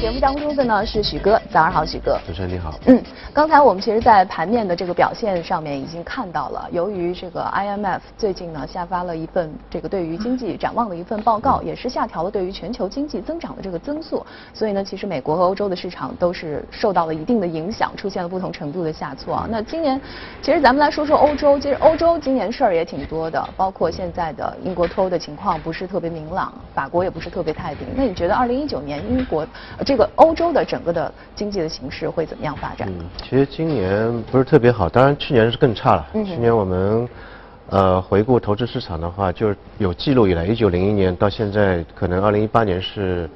节目当中的呢是许哥，早上好，许哥。主持人你好。嗯，刚才我们其实，在盘面的这个表现上面已经看到了，由于这个 IMF 最近呢下发了一份这个对于经济展望的一份报告，也是下调了对于全球经济增长的这个增速，所以呢，其实美国和欧洲的市场都是受到了一定的影响，出现了不同程度的下挫啊。那今年，其实咱们来说说欧洲，其实欧洲今年事儿也挺多的，包括现在的英国脱欧的情况不是特别明朗，法国也不是特别太平。那你觉得二零一九年英国这个欧洲的整个的经济的形势会怎么样发展？嗯，其实今年不是特别好，当然去年是更差了。去年我们呃回顾投资市场的话，就是有记录以来，一九零一年到现在，可能二零一八年是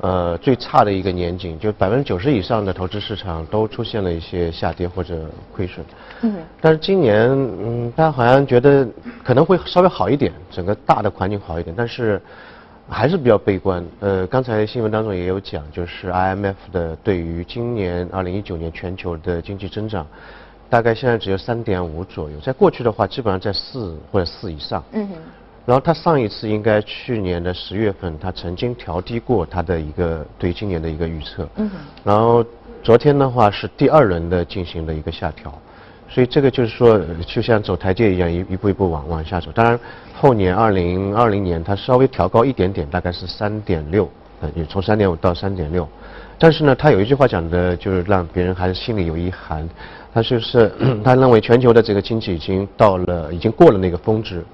呃最差的一个年景，就百分之九十以上的投资市场都出现了一些下跌或者亏损。嗯，但是今年嗯，大家好像觉得可能会稍微好一点，整个大的环境好一点，但是。还是比较悲观。呃，刚才新闻当中也有讲，就是 IMF 的对于今年二零一九年全球的经济增长，大概现在只有三点五左右。在过去的话，基本上在四或者四以上。嗯哼。然后他上一次应该去年的十月份，他曾经调低过他的一个对今年的一个预测。嗯哼。然后昨天的话是第二轮的进行了一个下调。所以这个就是说，就像走台阶一样，一一步一步往往下走。当然，后年二零二零年它稍微调高一点点，大概是三点六，呃，也从三点五到三点六。但是呢，他有一句话讲的，就是让别人还是心里有一寒。他就是 他认为全球的这个经济已经到了，已经过了那个峰值，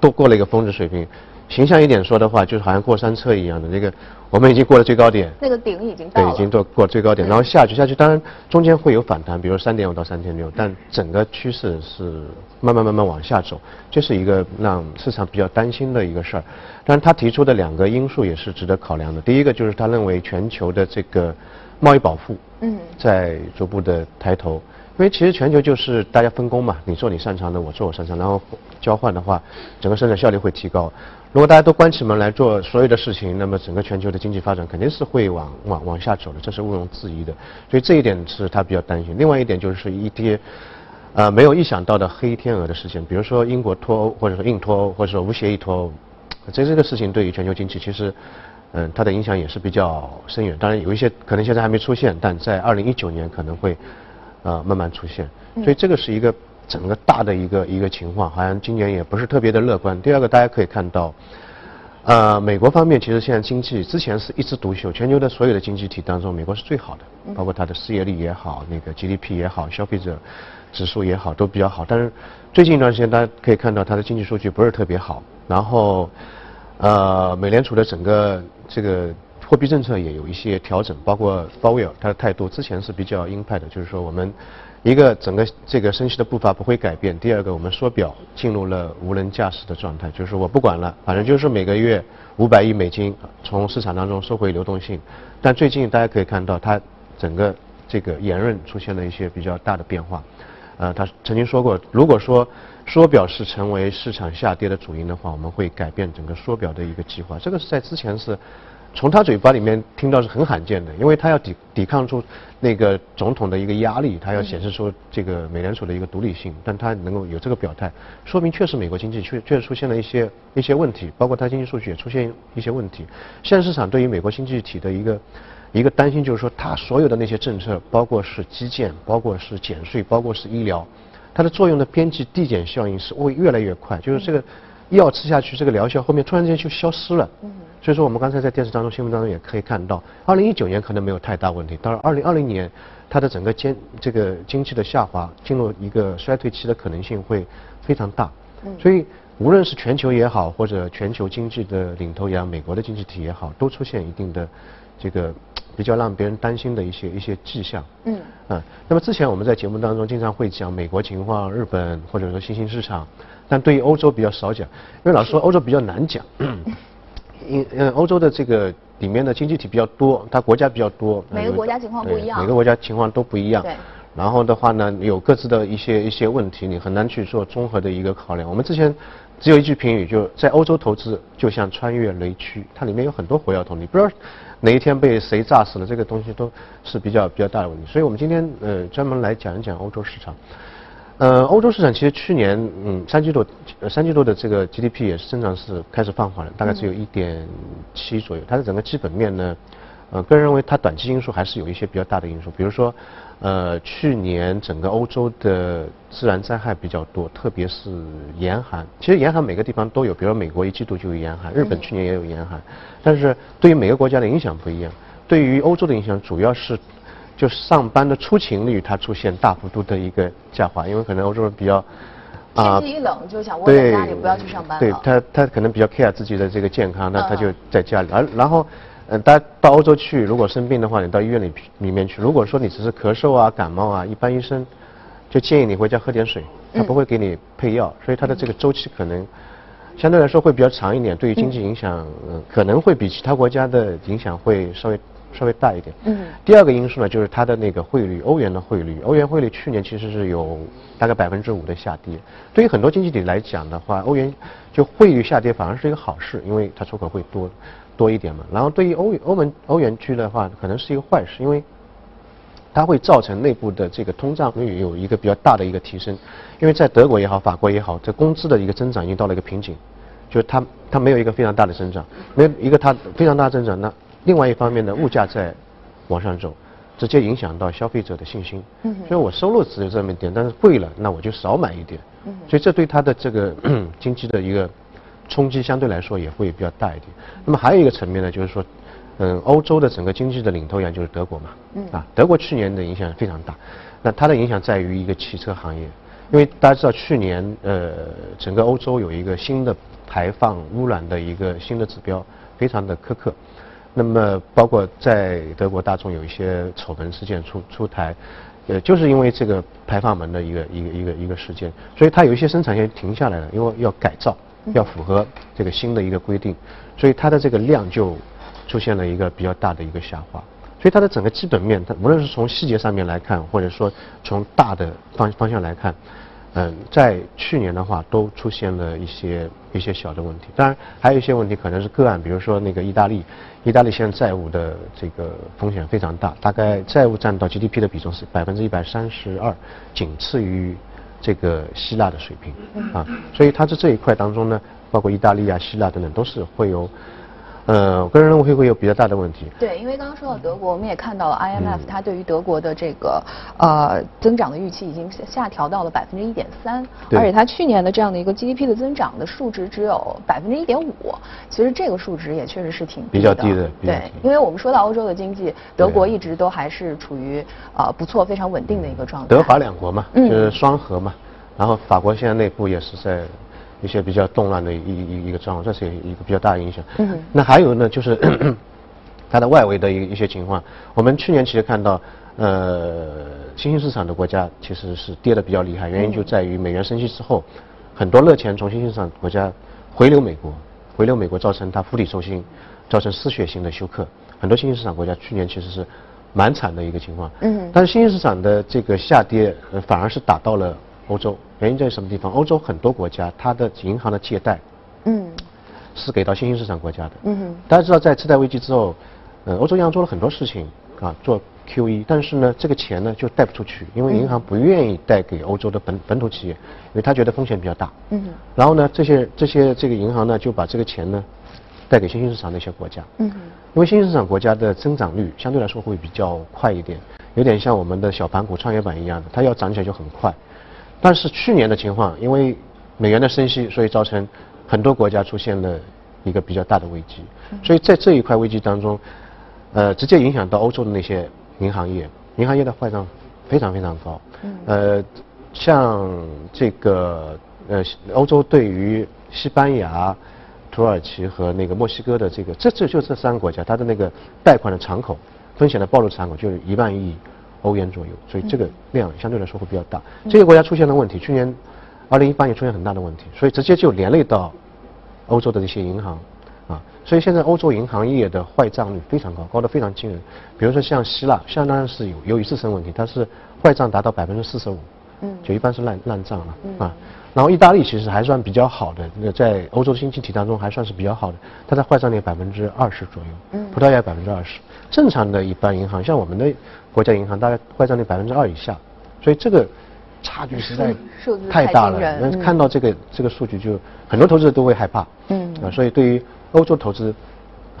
都过了一个峰值水平。形象一点说的话，就是好像过山车一样的那个，我们已经过了最高点，那个顶已经到了，对，已经过过最高点，然后下去下去，当然中间会有反弹，比如三点五到三点六，但整个趋势是慢慢慢慢往下走，这是一个让市场比较担心的一个事儿。但是他提出的两个因素也是值得考量的，第一个就是他认为全球的这个贸易保护嗯在逐步的抬头。因为其实全球就是大家分工嘛，你做你擅长的，我做我擅长，然后交换的话，整个生产效率会提高。如果大家都关起门来做所有的事情，那么整个全球的经济发展肯定是会往往往下走的，这是毋庸置疑的。所以这一点是他比较担心。另外一点就是一些呃没有意想到的黑天鹅的事件，比如说英国脱欧，或者说硬脱欧，或者说无协议脱欧，这这个事情对于全球经济其实嗯它的影响也是比较深远。当然有一些可能现在还没出现，但在二零一九年可能会。呃，慢慢出现，所以这个是一个整个大的一个一个情况，好像今年也不是特别的乐观。第二个，大家可以看到，呃，美国方面其实现在经济之前是一枝独秀，全球的所有的经济体当中，美国是最好的，包括它的失业率也好，那个 GDP 也好，消费者指数也好，都比较好。但是最近一段时间，大家可以看到它的经济数据不是特别好。然后，呃，美联储的整个这个。货币政策也有一些调整，包括鲍威尔他的态度之前是比较鹰派的，就是说我们一个整个这个升息的步伐不会改变。第二个，我们缩表进入了无人驾驶的状态，就是我不管了，反正就是每个月五百亿美金从市场当中收回流动性。但最近大家可以看到，它整个这个言论出现了一些比较大的变化。呃，他曾经说过，如果说缩表是成为市场下跌的主因的话，我们会改变整个缩表的一个计划。这个是在之前是。从他嘴巴里面听到是很罕见的，因为他要抵抵抗住那个总统的一个压力，他要显示出这个美联储的一个独立性，但他能够有这个表态，说明确实美国经济确确实出现了一些一些问题，包括它经济数据也出现一些问题。现在市场对于美国经济体的一个一个担心就是说，它所有的那些政策，包括是基建，包括是减税，包括是医疗，它的作用的边际递减效应是会越来越快，就是这个药吃下去，这个疗效后面突然间就消失了。所以说，我们刚才在电视当中、新闻当中也可以看到，二零一九年可能没有太大问题，到了二零二零年，它的整个经这个经济的下滑进入一个衰退期的可能性会非常大。所以，无论是全球也好，或者全球经济的领头羊美国的经济体也好，都出现一定的这个比较让别人担心的一些一些迹象。嗯。啊，那么之前我们在节目当中经常会讲美国情况、日本或者说新兴市场，但对于欧洲比较少讲，因为老说 欧洲比较难讲。因嗯，欧洲的这个里面的经济体比较多，它国家比较多，每个国家情况不一样，每个国家情况都不一样。对。然后的话呢，有各自的一些一些问题，你很难去做综合的一个考量。我们之前只有一句评语，就在欧洲投资就像穿越雷区，它里面有很多火药桶，你不知道哪一天被谁炸死了，这个东西都是比较比较大的问题。所以我们今天呃专门来讲一讲欧洲市场。呃，欧洲市场其实去年，嗯，三季度，三季度的这个 GDP 也是增长是开始放缓了，大概只有一点七左右。它的整个基本面呢，呃，个人认为它短期因素还是有一些比较大的因素，比如说，呃，去年整个欧洲的自然灾害比较多，特别是严寒。其实严寒每个地方都有，比如美国一季度就有严寒，日本去年也有严寒，但是对于每个国家的影响不一样。对于欧洲的影响主要是，就是上班的出勤率它出现大幅度的一个下滑，因为可能欧洲人比较。天气一冷就想窝在家里，不要去上班对他，他可能比较 care 自己的这个健康，那他就在家里。而然后。嗯，大家到欧洲去，如果生病的话，你到医院里里面去。如果说你只是咳嗽啊、感冒啊，一般医生就建议你回家喝点水，他不会给你配药，所以他的这个周期可能相对来说会比较长一点，对于经济影响可能会比其他国家的影响会稍微稍微大一点。嗯。第二个因素呢，就是它的那个汇率，欧元的汇率，欧元汇率去年其实是有大概百分之五的下跌。对于很多经济体来讲的话，欧元就汇率下跌反而是一个好事，因为它出口会多。多一点嘛，然后对于欧欧盟欧元区的话，可能是一个坏事，因为它会造成内部的这个通胀率有一个比较大的一个提升，因为在德国也好，法国也好，这工资的一个增长已经到了一个瓶颈，就是它它没有一个非常大的增长，没有一个它非常大的增长，那另外一方面呢，物价在往上走，直接影响到消费者的信心，嗯，所以我收入只有这么一点，但是贵了，那我就少买一点，嗯，所以这对它的这个经济的一个。冲击相对来说也会比较大一点。那么还有一个层面呢，就是说，嗯，欧洲的整个经济的领头羊就是德国嘛，嗯，啊，德国去年的影响非常大。那它的影响在于一个汽车行业，因为大家知道去年呃，整个欧洲有一个新的排放污染的一个新的指标，非常的苛刻。那么包括在德国大众有一些丑闻事件出出台，呃，就是因为这个排放门的一个一个一个一个事件，所以它有一些生产线停下来了，因为要改造。要符合这个新的一个规定，所以它的这个量就出现了一个比较大的一个下滑，所以它的整个基本面，它无论是从细节上面来看，或者说从大的方方向来看，嗯，在去年的话都出现了一些一些小的问题，当然还有一些问题可能是个案，比如说那个意大利，意大利现在债务的这个风险非常大，大概债务占到 GDP 的比重是百分之一百三十二，仅次于。这个希腊的水平啊，所以它在这一块当中呢，包括意大利啊、希腊等等，都是会有。呃，我个人认为会会有比较大的问题。对，因为刚刚说到德国，我们也看到了 IMF 它对于德国的这个呃增长的预期已经下调到了百分之一点三，而且它去年的这样的一个 GDP 的增长的数值只有百分之一点五，其实这个数值也确实是挺比较低的。对，因为我们说到欧洲的经济，德国一直都还是处于呃不错、非常稳定的一个状态。德法两国嘛，就是双核嘛，然后法国现在内部也是在。一些比较动乱的一一一个状况，这是一个比较大的影响。嗯。那还有呢，就是 它的外围的一一些情况。我们去年其实看到，呃，新兴市场的国家其实是跌的比较厉害，原因就在于美元升息之后，很多热钱从新兴市场国家回流美国，回流美国造成它釜底抽薪，造成失血性的休克。很多新兴市场国家去年其实是蛮惨的一个情况。嗯。但是新兴市场的这个下跌，反而是打到了。欧洲原因在什么地方？欧洲很多国家，它的银行的借贷，嗯，是给到新兴市场国家的。嗯哼。大家知道，在次贷危机之后，呃，欧洲央行做了很多事情啊，做 QE，但是呢，这个钱呢就贷不出去，因为银行不愿意贷给欧洲的本本土企业，因为他觉得风险比较大。嗯哼。然后呢，这些这些这个银行呢就把这个钱呢贷给新兴市场那些国家。嗯哼。因为新兴市场国家的增长率相对来说会比较快一点，有点像我们的小盘股、创业板一样的，它要涨起来就很快。但是去年的情况，因为美元的升息，所以造成很多国家出现了一个比较大的危机。所以在这一块危机当中，呃，直接影响到欧洲的那些银行业，银行业的坏账非常非常高。呃，像这个呃，欧洲对于西班牙、土耳其和那个墨西哥的这个，这这就这三个国家，它的那个贷款的敞口、风险的暴露敞口就是一万亿。欧元左右，所以这个量相对来说会比较大。这些国家出现了问题，去年二零一八年出现很大的问题，所以直接就连累到欧洲的这些银行啊。所以现在欧洲银行业的坏账率非常高，高的非常惊人。比如说像希腊，相当是有由于自身问题，它是坏账达到百分之四十五，嗯，就一般是烂烂账了啊。然后意大利其实还算比较好的，那在欧洲经济体当中还算是比较好的，它的坏账率百分之二十左右，嗯，葡萄牙百分之二十。正常的一般银行，像我们的国家银行，大概坏账率百分之二以下，所以这个差距实在太大了。那看到这个这个数据，就很多投资者都会害怕。嗯。啊，所以对于欧洲投资，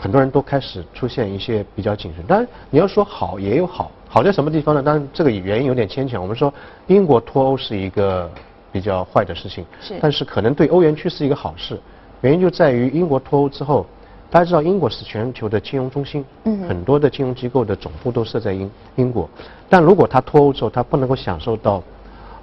很多人都开始出现一些比较谨慎。当然，你要说好也有好，好在什么地方呢？当然这个原因有点牵强。我们说英国脱欧是一个比较坏的事情，是，但是可能对欧元区是一个好事。原因就在于英国脱欧之后，大家知道英国是全球的金融中心，嗯，很多的金融机构的总部都设在英英国。但如果它脱欧之后，它不能够享受到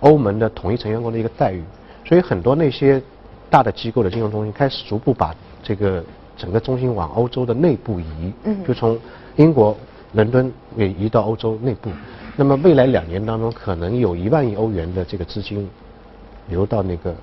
欧盟的统一成员国的一个待遇，所以很多那些大的机构的金融中心开始逐步把这个整个中心往欧洲的内部移，嗯，就从英国伦敦也移到欧洲内部。那么未来两年当中，可能有一万亿欧元的这个资金流到那个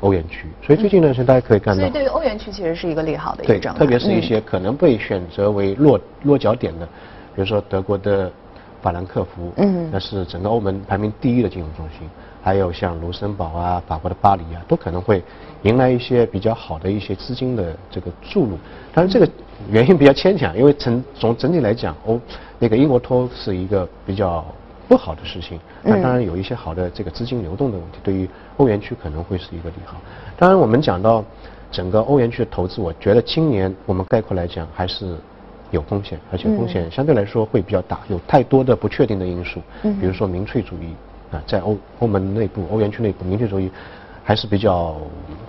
欧元区。所以最近一段时间大家可以看到，所以对于欧元区其实是一个利好的一个对，特别是一些可能被选择为落落脚点的，比如说德国的法兰克福，嗯，那是整个欧盟排名第一的金融中心。还有像卢森堡啊、法国的巴黎啊，都可能会迎来一些比较好的一些资金的这个注入。当然，这个原因比较牵强，因为从从整体来讲，欧那个英国脱欧是一个比较不好的事情。那当然有一些好的这个资金流动的问题，对于欧元区可能会是一个利好。当然，我们讲到整个欧元区的投资，我觉得今年我们概括来讲还是有风险，而且风险相对来说会比较大，有太多的不确定的因素，比如说民粹主义。啊，在欧欧盟内部、欧元区内部，民粹主义还是比较、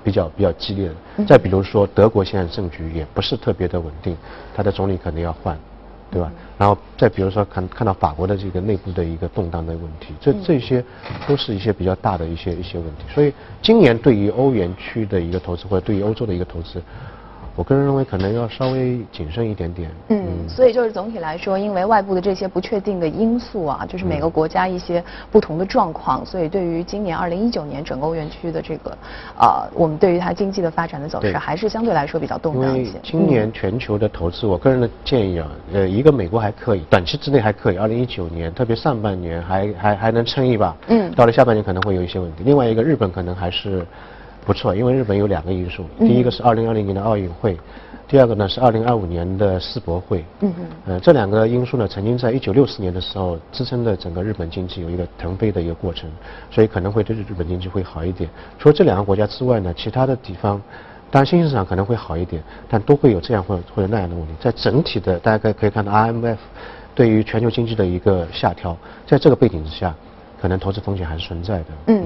比较、比较激烈的。再比如说，德国现在政局也不是特别的稳定，他的总理可能要换，对吧？然后再比如说，看看到法国的这个内部的一个动荡的问题，这这些都是一些比较大的一些一些问题。所以，今年对于欧元区的一个投资，或者对于欧洲的一个投资。我个人认为可能要稍微谨慎一点点。嗯，所以就是总体来说，因为外部的这些不确定的因素啊，就是每个国家一些不同的状况，所以对于今年二零一九年整个欧元区的这个，呃，我们对于它经济的发展的走势，还是相对来说比较动荡一些。今年全球的投资，我个人的建议啊，呃，一个美国还可以，短期之内还可以，二零一九年特别上半年还还还能撑一把。嗯。到了下半年可能会有一些问题。另外一个日本可能还是。不错，因为日本有两个因素，第一个是二零二零年的奥运会，第二个呢是二零二五年的世博会。嗯嗯。呃，这两个因素呢，曾经在一九六四年的时候支撑的整个日本经济有一个腾飞的一个过程，所以可能会对日日本经济会好一点。除了这两个国家之外呢，其他的地方，当然新兴市场可能会好一点，但都会有这样或者或者那样的问题。在整体的，大家可以看到 IMF 对于全球经济的一个下调，在这个背景之下，可能投资风险还是存在的。嗯。